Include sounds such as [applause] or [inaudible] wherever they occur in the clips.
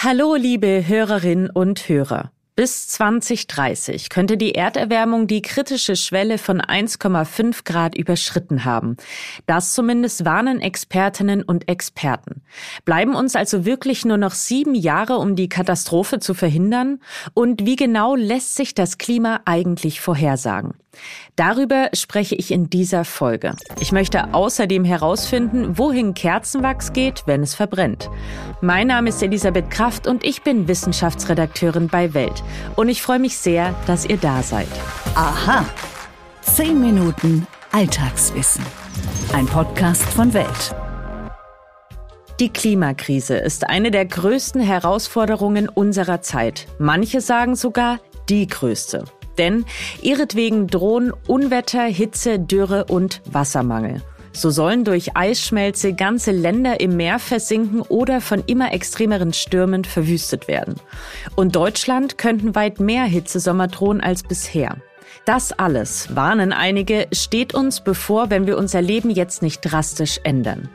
Hallo, liebe Hörerinnen und Hörer. Bis 2030 könnte die Erderwärmung die kritische Schwelle von 1,5 Grad überschritten haben. Das zumindest warnen Expertinnen und Experten. Bleiben uns also wirklich nur noch sieben Jahre, um die Katastrophe zu verhindern? Und wie genau lässt sich das Klima eigentlich vorhersagen? Darüber spreche ich in dieser Folge. Ich möchte außerdem herausfinden, wohin Kerzenwachs geht, wenn es verbrennt. Mein Name ist Elisabeth Kraft und ich bin Wissenschaftsredakteurin bei Welt. Und ich freue mich sehr, dass ihr da seid. Aha. Zehn Minuten Alltagswissen. Ein Podcast von Welt. Die Klimakrise ist eine der größten Herausforderungen unserer Zeit. Manche sagen sogar die größte. Denn ihretwegen drohen Unwetter, Hitze, Dürre und Wassermangel. So sollen durch Eisschmelze ganze Länder im Meer versinken oder von immer extremeren Stürmen verwüstet werden. Und Deutschland könnten weit mehr Hitzesommer drohen als bisher. Das alles, warnen einige, steht uns bevor, wenn wir unser Leben jetzt nicht drastisch ändern.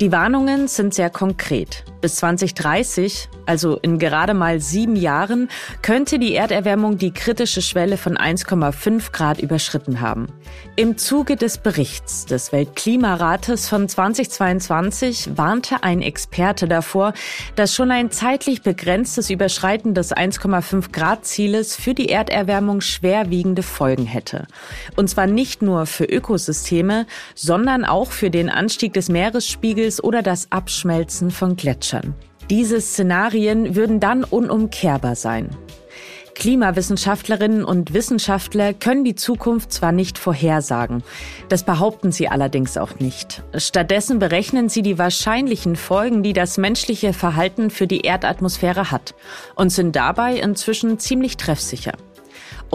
Die Warnungen sind sehr konkret. Bis 2030, also in gerade mal sieben Jahren, könnte die Erderwärmung die kritische Schwelle von 1,5 Grad überschritten haben. Im Zuge des Berichts des Weltklimarates von 2022 warnte ein Experte davor, dass schon ein zeitlich begrenztes Überschreiten des 1,5 Grad Zieles für die Erderwärmung schwerwiegende Folgen hätte. Und zwar nicht nur für Ökosysteme, sondern auch für den Anstieg des Meeresspiegels oder das Abschmelzen von Gletschern. Diese Szenarien würden dann unumkehrbar sein. Klimawissenschaftlerinnen und Wissenschaftler können die Zukunft zwar nicht vorhersagen, das behaupten sie allerdings auch nicht. Stattdessen berechnen sie die wahrscheinlichen Folgen, die das menschliche Verhalten für die Erdatmosphäre hat und sind dabei inzwischen ziemlich treffsicher.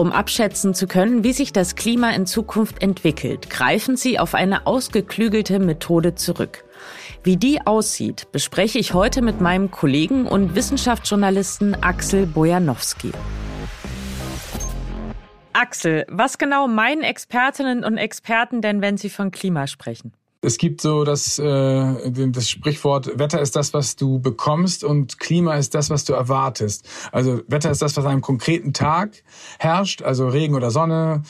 Um abschätzen zu können, wie sich das Klima in Zukunft entwickelt, greifen sie auf eine ausgeklügelte Methode zurück. Wie die aussieht, bespreche ich heute mit meinem Kollegen und Wissenschaftsjournalisten Axel Bojanowski. Axel, was genau meinen Expertinnen und Experten denn, wenn sie von Klima sprechen? Es gibt so das, äh, das Sprichwort, Wetter ist das, was du bekommst und Klima ist das, was du erwartest. Also Wetter ist das, was an einem konkreten Tag herrscht, also Regen oder Sonne.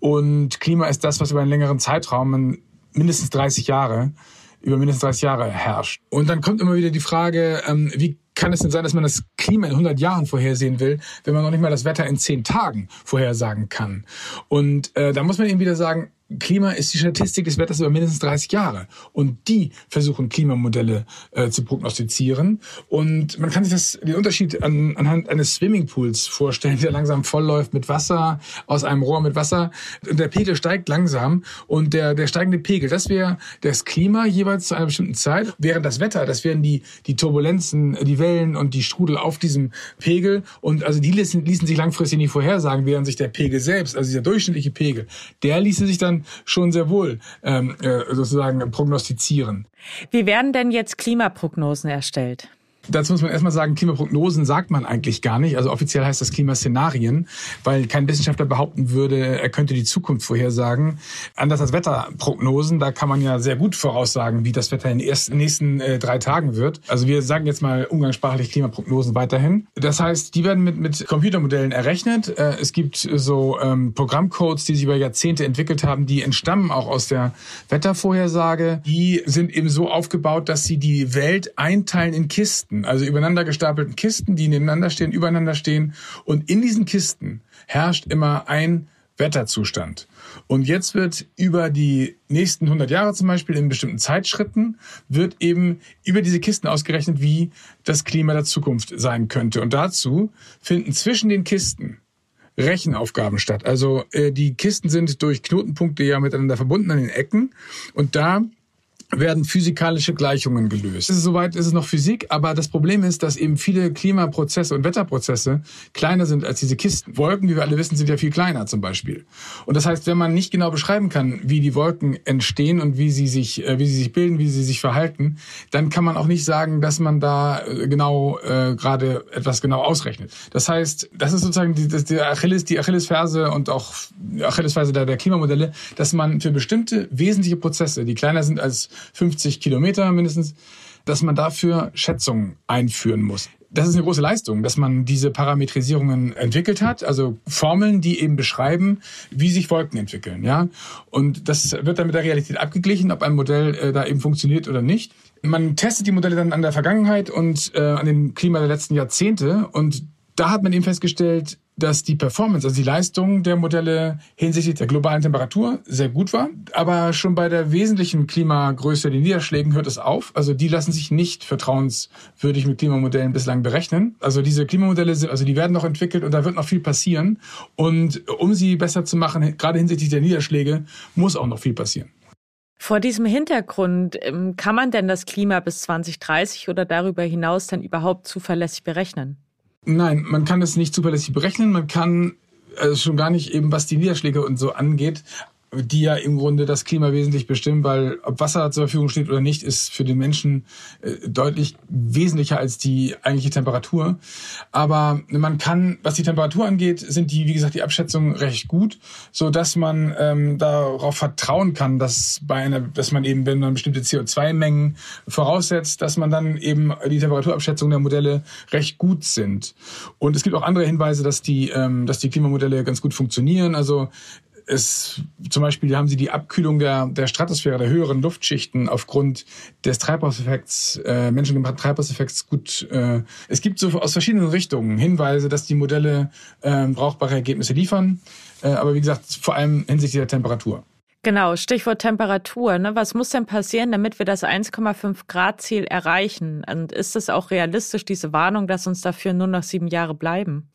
Und Klima ist das, was über einen längeren Zeitraum, mindestens 30 Jahre, über mindestens 30 Jahre herrscht. Und dann kommt immer wieder die Frage, ähm, wie kann es denn sein, dass man das Klima in 100 Jahren vorhersehen will, wenn man noch nicht mal das Wetter in 10 Tagen vorhersagen kann? Und äh, da muss man eben wieder sagen, Klima ist die Statistik des Wetters über mindestens 30 Jahre. Und die versuchen Klimamodelle äh, zu prognostizieren. Und man kann sich das, den Unterschied an, anhand eines Swimmingpools vorstellen, [laughs] der langsam vollläuft mit Wasser, aus einem Rohr mit Wasser. Und der Pegel steigt langsam. Und der, der steigende Pegel, das wäre das Klima jeweils zu einer bestimmten Zeit. Während das Wetter, das wären die, die Turbulenzen, die Wellen und die Strudel auf diesem Pegel. Und also die ließen, ließen sich langfristig nicht vorhersagen, während sich der Pegel selbst, also dieser durchschnittliche Pegel, der ließe sich dann schon sehr wohl ähm, äh, sozusagen prognostizieren. Wie werden denn jetzt Klimaprognosen erstellt? Dazu muss man erstmal sagen, Klimaprognosen sagt man eigentlich gar nicht. Also offiziell heißt das Klimaszenarien, weil kein Wissenschaftler behaupten würde, er könnte die Zukunft vorhersagen. Anders als Wetterprognosen, da kann man ja sehr gut voraussagen, wie das Wetter in den ersten, nächsten äh, drei Tagen wird. Also wir sagen jetzt mal umgangssprachlich Klimaprognosen weiterhin. Das heißt, die werden mit, mit Computermodellen errechnet. Äh, es gibt so ähm, Programmcodes, die sich über Jahrzehnte entwickelt haben, die entstammen auch aus der Wettervorhersage. Die sind eben so aufgebaut, dass sie die Welt einteilen in Kisten. Kisten, also übereinander gestapelten Kisten, die nebeneinander stehen, übereinander stehen. Und in diesen Kisten herrscht immer ein Wetterzustand. Und jetzt wird über die nächsten 100 Jahre zum Beispiel in bestimmten Zeitschritten wird eben über diese Kisten ausgerechnet, wie das Klima der Zukunft sein könnte. Und dazu finden zwischen den Kisten Rechenaufgaben statt. Also äh, die Kisten sind durch Knotenpunkte ja miteinander verbunden an den Ecken und da werden physikalische Gleichungen gelöst. Ist soweit ist es noch Physik, aber das Problem ist, dass eben viele Klimaprozesse und Wetterprozesse kleiner sind als diese Kisten. Wolken, wie wir alle wissen, sind ja viel kleiner zum Beispiel. Und das heißt, wenn man nicht genau beschreiben kann, wie die Wolken entstehen und wie sie sich, äh, wie sie sich bilden, wie sie sich verhalten, dann kann man auch nicht sagen, dass man da äh, genau äh, gerade etwas genau ausrechnet. Das heißt, das ist sozusagen die, das, die Achilles, die Achillesferse und auch Achillesferse der, der Klimamodelle, dass man für bestimmte wesentliche Prozesse, die kleiner sind als 50 Kilometer mindestens, dass man dafür Schätzungen einführen muss das ist eine große Leistung, dass man diese Parametrisierungen entwickelt hat, also Formeln, die eben beschreiben, wie sich Wolken entwickeln, ja. Und das wird dann mit der Realität abgeglichen, ob ein Modell äh, da eben funktioniert oder nicht. Man testet die Modelle dann an der Vergangenheit und äh, an dem Klima der letzten Jahrzehnte und da hat man eben festgestellt, dass die Performance, also die Leistung der Modelle hinsichtlich der globalen Temperatur sehr gut war. Aber schon bei der wesentlichen Klimagröße, den Niederschlägen, hört es auf. Also die lassen sich nicht vertrauenswürdig mit Klimamodellen bislang berechnen. Also diese Klimamodelle also die werden noch entwickelt und da wird noch viel passieren. Und um sie besser zu machen, gerade hinsichtlich der Niederschläge, muss auch noch viel passieren. Vor diesem Hintergrund, ähm, kann man denn das Klima bis 2030 oder darüber hinaus dann überhaupt zuverlässig berechnen? Nein, man kann es nicht zuverlässig berechnen. Man kann also schon gar nicht eben, was die Niederschläge und so angeht, die ja im Grunde das Klima wesentlich bestimmen, weil ob Wasser zur Verfügung steht oder nicht, ist für den Menschen äh, deutlich wesentlicher als die eigentliche Temperatur. Aber man kann, was die Temperatur angeht, sind die, wie gesagt, die Abschätzungen recht gut, so dass man ähm, darauf vertrauen kann, dass bei einer, dass man eben, wenn man bestimmte CO2-Mengen voraussetzt, dass man dann eben die Temperaturabschätzungen der Modelle recht gut sind. Und es gibt auch andere Hinweise, dass die, ähm, dass die Klimamodelle ganz gut funktionieren. Also es, zum Beispiel haben sie die Abkühlung der, der Stratosphäre, der höheren Luftschichten aufgrund des Treibhauseffekts, äh, menschengemachten Treibhauseffekts gut. Äh, es gibt so aus verschiedenen Richtungen Hinweise, dass die Modelle äh, brauchbare Ergebnisse liefern. Äh, aber wie gesagt, vor allem hinsichtlich der Temperatur. Genau, Stichwort Temperatur. Ne? Was muss denn passieren, damit wir das 1,5 Grad Ziel erreichen? Und ist es auch realistisch, diese Warnung, dass uns dafür nur noch sieben Jahre bleiben?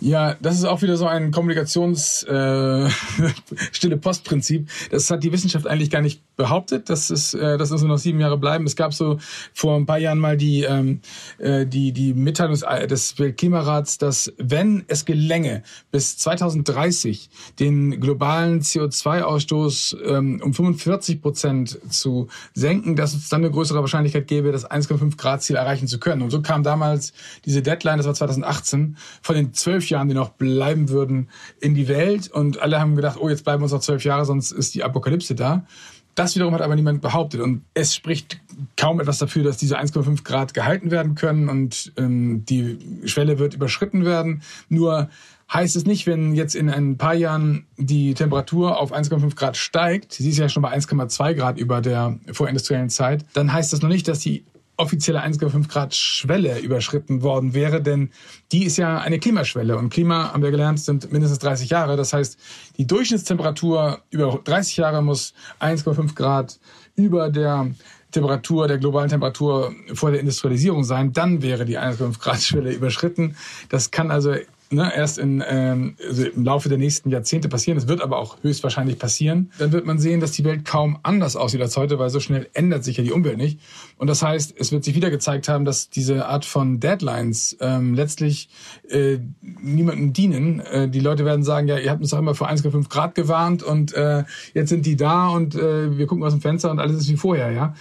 Ja, das ist auch wieder so ein Kommunikations äh, [laughs] Postprinzip. Das hat die Wissenschaft eigentlich gar nicht behauptet, dass es, äh, dass es nur noch sieben Jahre bleiben. Es gab so vor ein paar Jahren mal die ähm, äh, die die Mitteilung des Weltklimarats, dass wenn es gelänge, bis 2030 den globalen CO2-Ausstoß ähm, um 45 Prozent zu senken, dass es dann eine größere Wahrscheinlichkeit gäbe, das 1,5 Grad Ziel erreichen zu können. Und so kam damals diese Deadline, das war 2018, von den zwölf Jahren, die noch bleiben würden, in die Welt. Und alle haben gedacht, oh, jetzt bleiben uns noch zwölf Jahre, sonst ist die Apokalypse da. Das wiederum hat aber niemand behauptet. Und es spricht kaum etwas dafür, dass diese 1,5 Grad gehalten werden können und ähm, die Schwelle wird überschritten werden. Nur heißt es nicht, wenn jetzt in ein paar Jahren die Temperatur auf 1,5 Grad steigt, sie ist ja schon bei 1,2 Grad über der vorindustriellen Zeit, dann heißt das noch nicht, dass die offizielle 1,5 Grad Schwelle überschritten worden wäre, denn die ist ja eine Klimaschwelle und Klima, haben wir gelernt, sind mindestens 30 Jahre. Das heißt, die Durchschnittstemperatur über 30 Jahre muss 1,5 Grad über der Temperatur, der globalen Temperatur vor der Industrialisierung sein, dann wäre die 1,5 Grad Schwelle überschritten. Das kann also ne, erst in, ähm, also im Laufe der nächsten Jahrzehnte passieren. Es wird aber auch höchstwahrscheinlich passieren. Dann wird man sehen, dass die Welt kaum anders aussieht als heute, weil so schnell ändert sich ja die Umwelt nicht. Und das heißt, es wird sich wieder gezeigt haben, dass diese Art von Deadlines ähm, letztlich äh, niemandem dienen. Äh, die Leute werden sagen, ja, ihr habt uns doch immer vor 1,5 Grad gewarnt und äh, jetzt sind die da und äh, wir gucken aus dem Fenster und alles ist wie vorher, ja.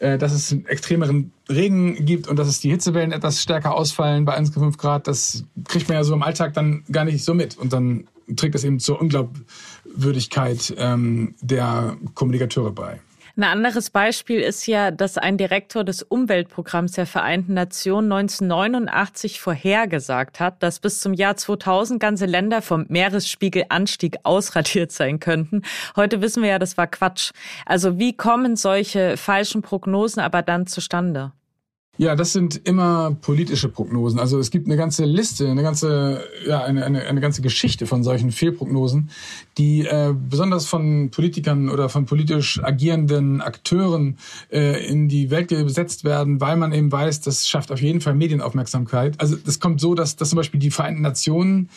Äh, dass es extremeren Regen gibt und dass es die Hitzewellen etwas stärker ausfallen bei 1,5 Grad, das kriegt man ja so im Alltag dann gar nicht so mit. Und dann trägt das eben zur Unglaubwürdigkeit ähm, der Kommunikateure bei. Ein anderes Beispiel ist ja, dass ein Direktor des Umweltprogramms der Vereinten Nationen 1989 vorhergesagt hat, dass bis zum Jahr 2000 ganze Länder vom Meeresspiegelanstieg ausradiert sein könnten. Heute wissen wir ja, das war Quatsch. Also wie kommen solche falschen Prognosen aber dann zustande? Ja, das sind immer politische Prognosen. Also es gibt eine ganze Liste, eine ganze, ja, eine, eine, eine ganze Geschichte von solchen Fehlprognosen, die äh, besonders von Politikern oder von politisch agierenden Akteuren äh, in die Welt gesetzt werden, weil man eben weiß, das schafft auf jeden Fall Medienaufmerksamkeit. Also das kommt so, dass, dass zum Beispiel die Vereinten Nationen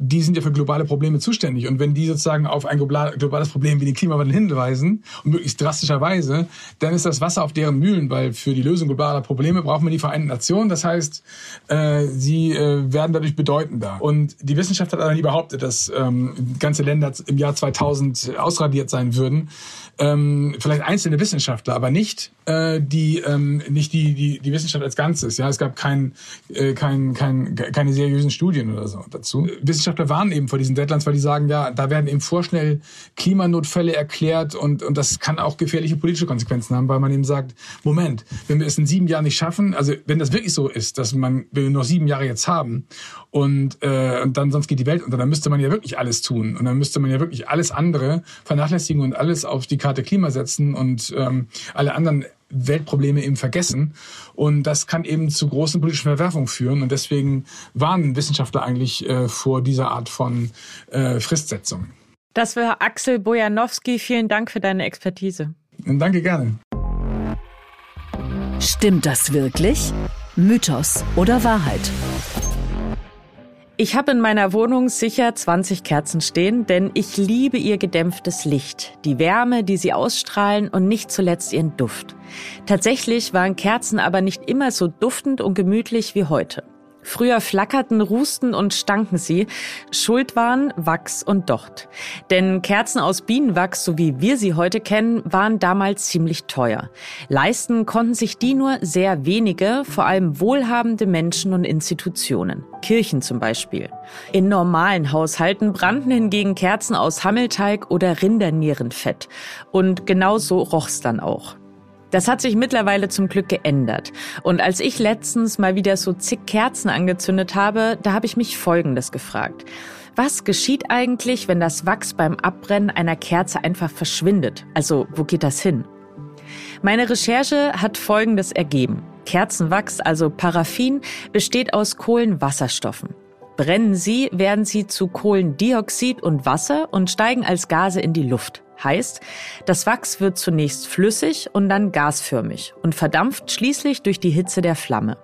die sind ja für globale Probleme zuständig. Und wenn die sozusagen auf ein globales Problem wie den Klimawandel hinweisen, und möglichst drastischerweise, dann ist das Wasser auf deren Mühlen, weil für die Lösung globaler Probleme braucht man die Vereinten Nationen. Das heißt, äh, sie äh, werden dadurch bedeutender. Und die Wissenschaft hat aber nie behauptet, dass ähm, ganze Länder im Jahr 2000 ausradiert sein würden. Ähm, vielleicht einzelne Wissenschaftler, aber nicht äh, die ähm, nicht die, die die Wissenschaft als Ganzes. Ja, es gab kein, äh, kein, kein keine seriösen Studien oder so dazu. Wissenschaft Wissenschaftler warnen eben vor diesen Deadlines, weil die sagen, ja, da werden eben vorschnell Klimanotfälle erklärt und, und das kann auch gefährliche politische Konsequenzen haben, weil man eben sagt, Moment, wenn wir es in sieben Jahren nicht schaffen, also wenn das wirklich so ist, dass man wir noch sieben Jahre jetzt haben und, äh, und dann sonst geht die Welt unter, dann müsste man ja wirklich alles tun und dann müsste man ja wirklich alles andere vernachlässigen und alles auf die Karte Klima setzen und ähm, alle anderen Weltprobleme eben vergessen. Und das kann eben zu großen politischen Verwerfungen führen. Und deswegen warnen Wissenschaftler eigentlich äh, vor dieser Art von äh, Fristsetzung. Das war Axel Bojanowski. Vielen Dank für deine Expertise. Und danke gerne. Stimmt das wirklich? Mythos oder Wahrheit? Ich habe in meiner Wohnung sicher 20 Kerzen stehen, denn ich liebe ihr gedämpftes Licht, die Wärme, die sie ausstrahlen und nicht zuletzt ihren Duft. Tatsächlich waren Kerzen aber nicht immer so duftend und gemütlich wie heute. Früher flackerten, rusten und stanken sie. Schuld waren Wachs und Docht. Denn Kerzen aus Bienenwachs, so wie wir sie heute kennen, waren damals ziemlich teuer. Leisten konnten sich die nur sehr wenige, vor allem wohlhabende Menschen und Institutionen. Kirchen zum Beispiel. In normalen Haushalten brannten hingegen Kerzen aus Hammelteig oder Rindernierenfett. Und genauso roch's dann auch. Das hat sich mittlerweile zum Glück geändert. Und als ich letztens mal wieder so zig Kerzen angezündet habe, da habe ich mich Folgendes gefragt. Was geschieht eigentlich, wenn das Wachs beim Abbrennen einer Kerze einfach verschwindet? Also, wo geht das hin? Meine Recherche hat Folgendes ergeben. Kerzenwachs, also Paraffin, besteht aus Kohlenwasserstoffen. Brennen sie, werden sie zu Kohlendioxid und Wasser und steigen als Gase in die Luft. Heißt, das Wachs wird zunächst flüssig und dann gasförmig und verdampft schließlich durch die Hitze der Flamme.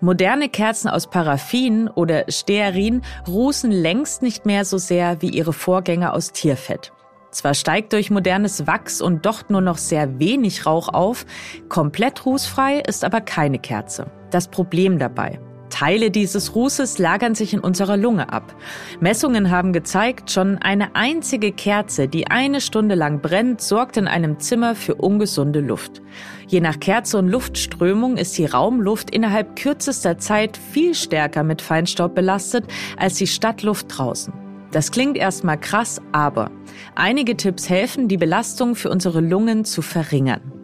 Moderne Kerzen aus Paraffin oder Stearin rußen längst nicht mehr so sehr wie ihre Vorgänger aus Tierfett. Zwar steigt durch modernes Wachs und Docht nur noch sehr wenig Rauch auf, komplett rußfrei ist aber keine Kerze. Das Problem dabei. Teile dieses Rußes lagern sich in unserer Lunge ab. Messungen haben gezeigt, schon eine einzige Kerze, die eine Stunde lang brennt, sorgt in einem Zimmer für ungesunde Luft. Je nach Kerze und Luftströmung ist die Raumluft innerhalb kürzester Zeit viel stärker mit Feinstaub belastet als die Stadtluft draußen. Das klingt erstmal krass, aber einige Tipps helfen, die Belastung für unsere Lungen zu verringern.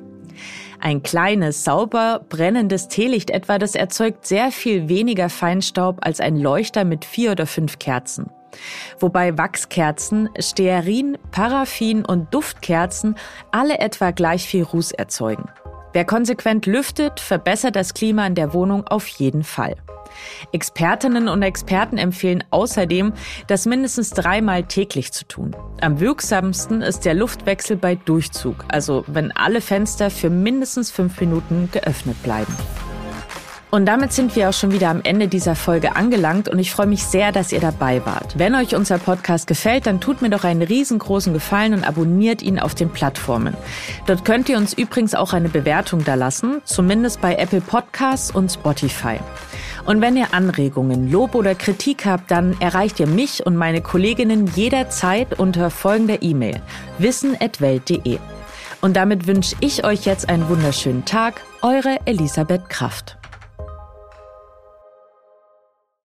Ein kleines, sauber brennendes Teelicht etwa, das erzeugt sehr viel weniger Feinstaub als ein Leuchter mit vier oder fünf Kerzen. Wobei Wachskerzen, Stearin, Paraffin und Duftkerzen alle etwa gleich viel Ruß erzeugen. Wer konsequent lüftet, verbessert das Klima in der Wohnung auf jeden Fall. Expertinnen und Experten empfehlen außerdem, das mindestens dreimal täglich zu tun. Am wirksamsten ist der Luftwechsel bei Durchzug, also wenn alle Fenster für mindestens fünf Minuten geöffnet bleiben. Und damit sind wir auch schon wieder am Ende dieser Folge angelangt und ich freue mich sehr, dass ihr dabei wart. Wenn euch unser Podcast gefällt, dann tut mir doch einen riesengroßen Gefallen und abonniert ihn auf den Plattformen. Dort könnt ihr uns übrigens auch eine Bewertung da lassen, zumindest bei Apple Podcasts und Spotify. Und wenn ihr Anregungen, Lob oder Kritik habt, dann erreicht ihr mich und meine Kolleginnen jederzeit unter folgender E-Mail wissen@welt.de. Und damit wünsche ich euch jetzt einen wunderschönen Tag, eure Elisabeth Kraft.